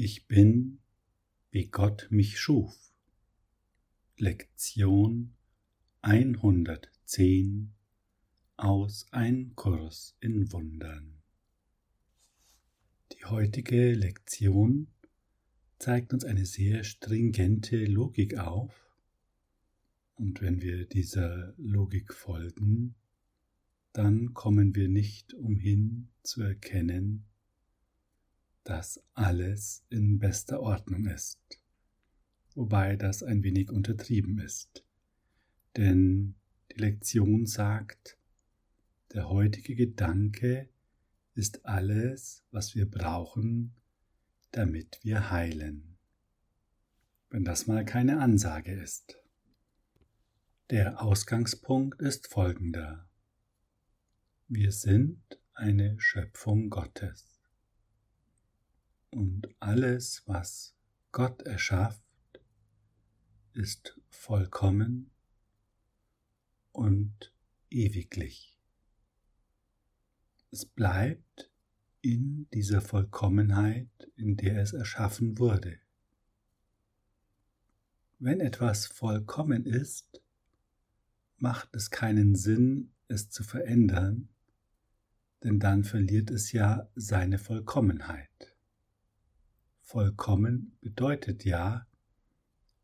Ich bin, wie Gott mich schuf. Lektion 110 aus Ein Kurs in Wundern. Die heutige Lektion zeigt uns eine sehr stringente Logik auf. Und wenn wir dieser Logik folgen, dann kommen wir nicht umhin zu erkennen, dass alles in bester Ordnung ist, wobei das ein wenig untertrieben ist, denn die Lektion sagt, der heutige Gedanke ist alles, was wir brauchen, damit wir heilen. Wenn das mal keine Ansage ist. Der Ausgangspunkt ist folgender. Wir sind eine Schöpfung Gottes. Und alles, was Gott erschafft, ist vollkommen und ewiglich. Es bleibt in dieser Vollkommenheit, in der es erschaffen wurde. Wenn etwas vollkommen ist, macht es keinen Sinn, es zu verändern, denn dann verliert es ja seine Vollkommenheit. Vollkommen bedeutet ja,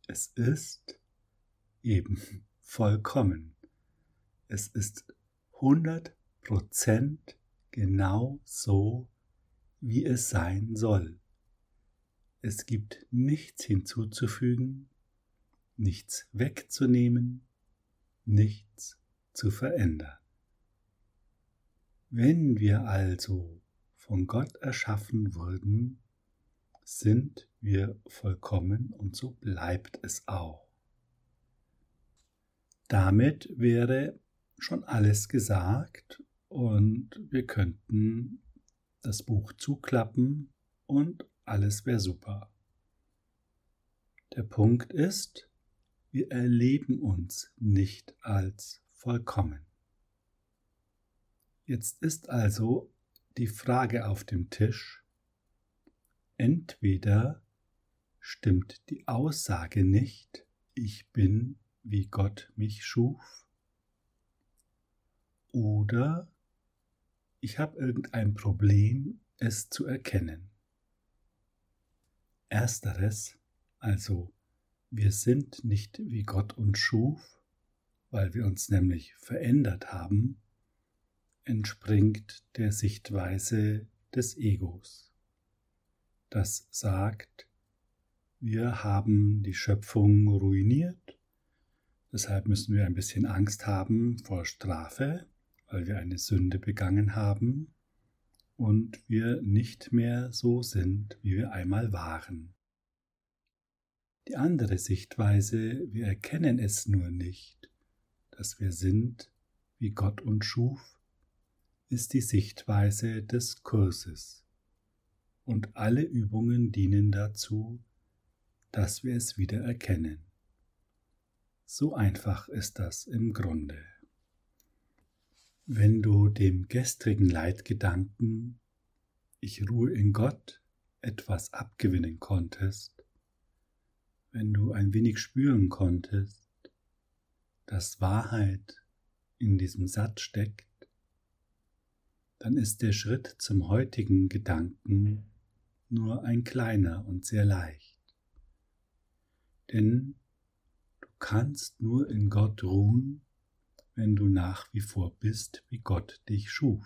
es ist eben vollkommen. Es ist 100 Prozent genau so, wie es sein soll. Es gibt nichts hinzuzufügen, nichts wegzunehmen, nichts zu verändern. Wenn wir also von Gott erschaffen wurden, sind wir vollkommen und so bleibt es auch. Damit wäre schon alles gesagt und wir könnten das Buch zuklappen und alles wäre super. Der Punkt ist, wir erleben uns nicht als vollkommen. Jetzt ist also die Frage auf dem Tisch, Entweder stimmt die Aussage nicht, ich bin, wie Gott mich schuf, oder ich habe irgendein Problem, es zu erkennen. Ersteres, also wir sind nicht wie Gott uns schuf, weil wir uns nämlich verändert haben, entspringt der Sichtweise des Egos das sagt, wir haben die Schöpfung ruiniert, deshalb müssen wir ein bisschen Angst haben vor Strafe, weil wir eine Sünde begangen haben und wir nicht mehr so sind, wie wir einmal waren. Die andere Sichtweise, wir erkennen es nur nicht, dass wir sind, wie Gott uns schuf, ist die Sichtweise des Kurses und alle Übungen dienen dazu, dass wir es wieder erkennen. So einfach ist das im Grunde. Wenn du dem gestrigen Leitgedanken Ich ruhe in Gott etwas abgewinnen konntest, wenn du ein wenig spüren konntest, dass Wahrheit in diesem Satz steckt, dann ist der Schritt zum heutigen Gedanken nur ein kleiner und sehr leicht. Denn du kannst nur in Gott ruhen, wenn du nach wie vor bist, wie Gott dich schuf.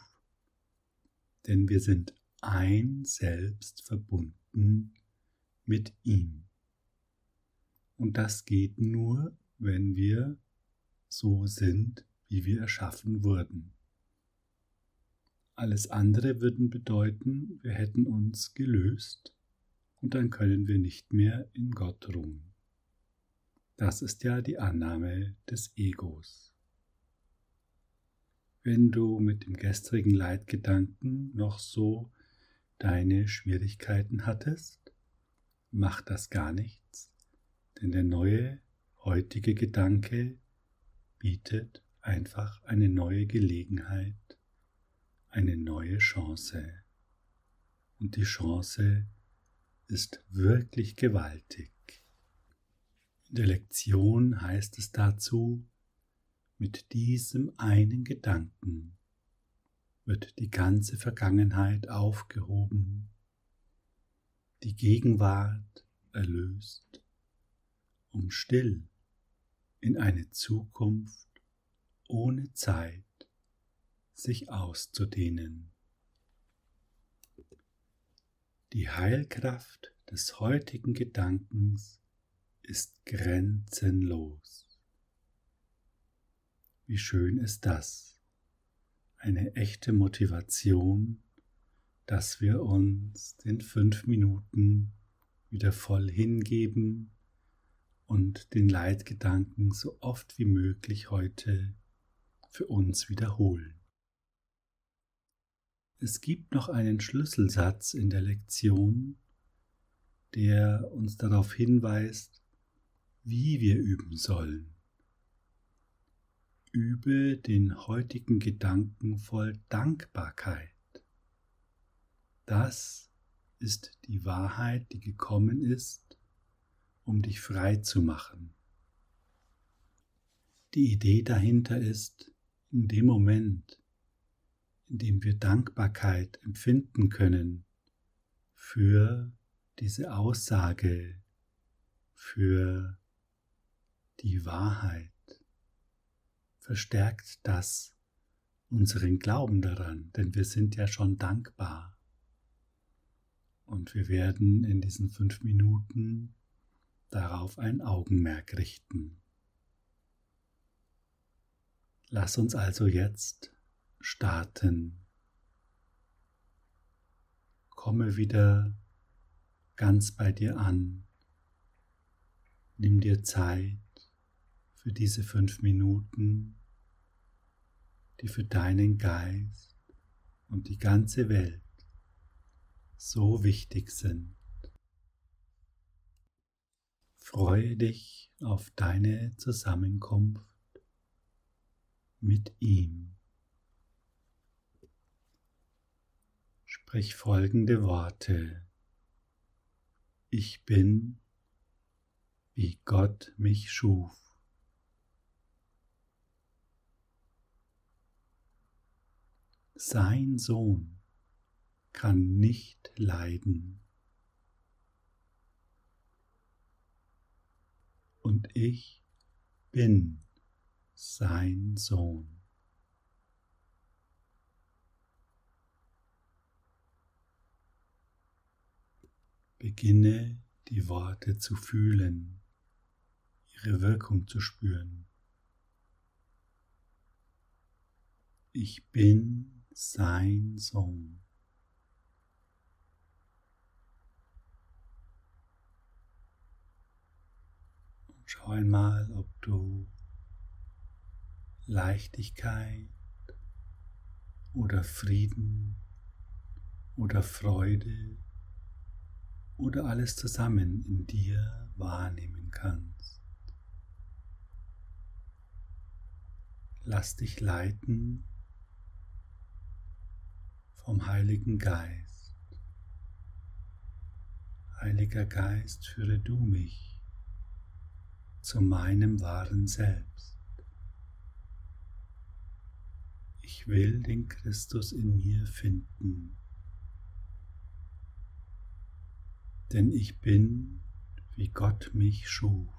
Denn wir sind ein Selbst verbunden mit ihm. Und das geht nur, wenn wir so sind, wie wir erschaffen wurden. Alles andere würden bedeuten, wir hätten uns gelöst und dann können wir nicht mehr in Gott ruhen. Das ist ja die Annahme des Egos. Wenn du mit dem gestrigen Leitgedanken noch so deine Schwierigkeiten hattest, macht das gar nichts, denn der neue, heutige Gedanke bietet einfach eine neue Gelegenheit, eine neue Chance. Und die Chance ist wirklich gewaltig. In der Lektion heißt es dazu, mit diesem einen Gedanken wird die ganze Vergangenheit aufgehoben, die Gegenwart erlöst, um still in eine Zukunft ohne Zeit sich auszudehnen. Die Heilkraft des heutigen Gedankens ist grenzenlos. Wie schön ist das, eine echte Motivation, dass wir uns den fünf Minuten wieder voll hingeben und den Leitgedanken so oft wie möglich heute für uns wiederholen. Es gibt noch einen Schlüsselsatz in der Lektion, der uns darauf hinweist, wie wir üben sollen. Übe den heutigen Gedanken voll Dankbarkeit. Das ist die Wahrheit, die gekommen ist, um dich frei zu machen. Die Idee dahinter ist, in dem Moment, in dem wir Dankbarkeit empfinden können für diese Aussage, für die Wahrheit, verstärkt das unseren Glauben daran, denn wir sind ja schon dankbar. Und wir werden in diesen fünf Minuten darauf ein Augenmerk richten. Lass uns also jetzt starten. Komme wieder ganz bei dir an. Nimm dir Zeit für diese fünf Minuten, die für deinen Geist und die ganze Welt so wichtig sind. Freue dich auf deine Zusammenkunft mit ihm. Sprich folgende Worte. Ich bin, wie Gott mich schuf. Sein Sohn kann nicht leiden. Und ich bin sein Sohn. Beginne die Worte zu fühlen, ihre Wirkung zu spüren. Ich bin sein Sohn. Und schau einmal, ob du Leichtigkeit oder Frieden oder Freude oder alles zusammen in dir wahrnehmen kannst. Lass dich leiten vom Heiligen Geist. Heiliger Geist, führe du mich zu meinem wahren Selbst. Ich will den Christus in mir finden. Denn ich bin, wie Gott mich schuf.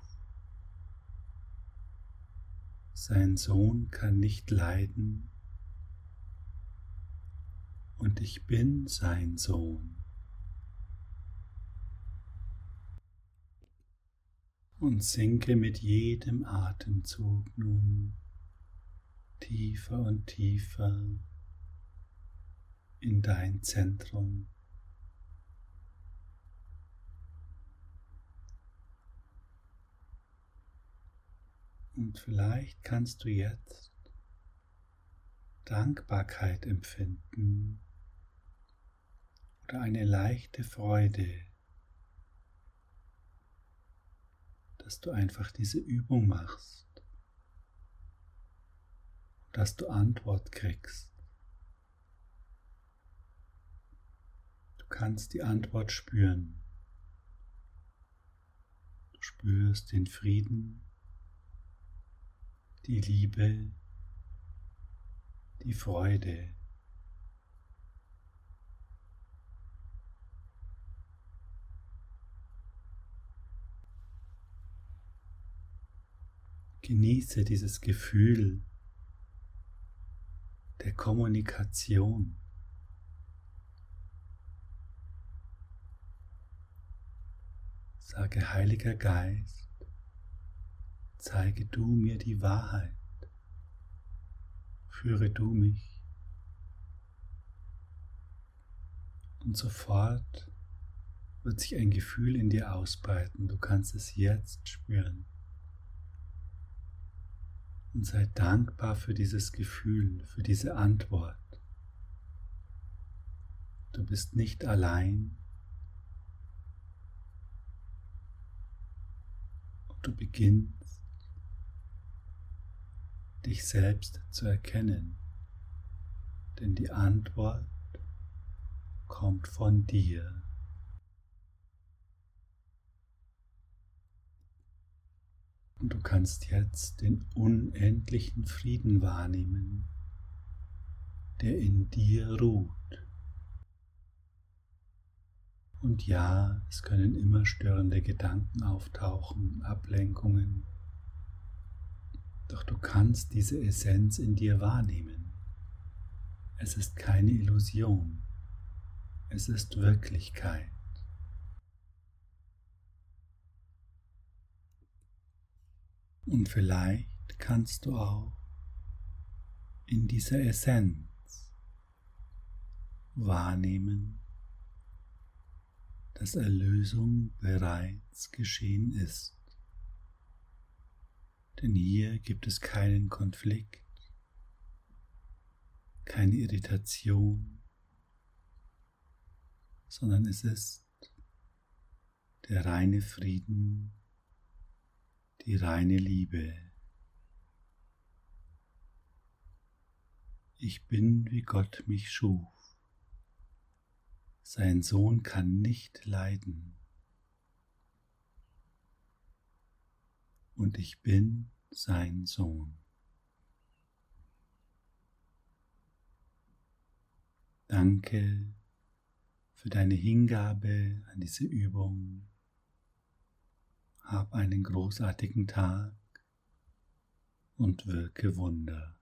Sein Sohn kann nicht leiden und ich bin sein Sohn. Und sinke mit jedem Atemzug nun tiefer und tiefer in dein Zentrum. Und vielleicht kannst du jetzt Dankbarkeit empfinden oder eine leichte Freude, dass du einfach diese Übung machst, dass du Antwort kriegst. Du kannst die Antwort spüren. spürst den Frieden, die Liebe, die Freude. Genieße dieses Gefühl der Kommunikation. Sage, Heiliger Geist, zeige du mir die Wahrheit, führe du mich. Und sofort wird sich ein Gefühl in dir ausbreiten, du kannst es jetzt spüren. Und sei dankbar für dieses Gefühl, für diese Antwort. Du bist nicht allein. Und du beginnst, dich selbst zu erkennen. Denn die Antwort kommt von dir. Und du kannst jetzt den unendlichen Frieden wahrnehmen, der in dir ruht. Und ja, es können immer störende Gedanken auftauchen, Ablenkungen. Doch du kannst diese Essenz in dir wahrnehmen. Es ist keine Illusion. Es ist Wirklichkeit. Und vielleicht kannst du auch in dieser Essenz wahrnehmen, dass Erlösung bereits geschehen ist. Denn hier gibt es keinen Konflikt, keine Irritation, sondern es ist der reine Frieden die reine Liebe. Ich bin, wie Gott mich schuf. Sein Sohn kann nicht leiden. Und ich bin sein Sohn. Danke für deine Hingabe an diese Übung. Hab einen großartigen Tag und wirke Wunder.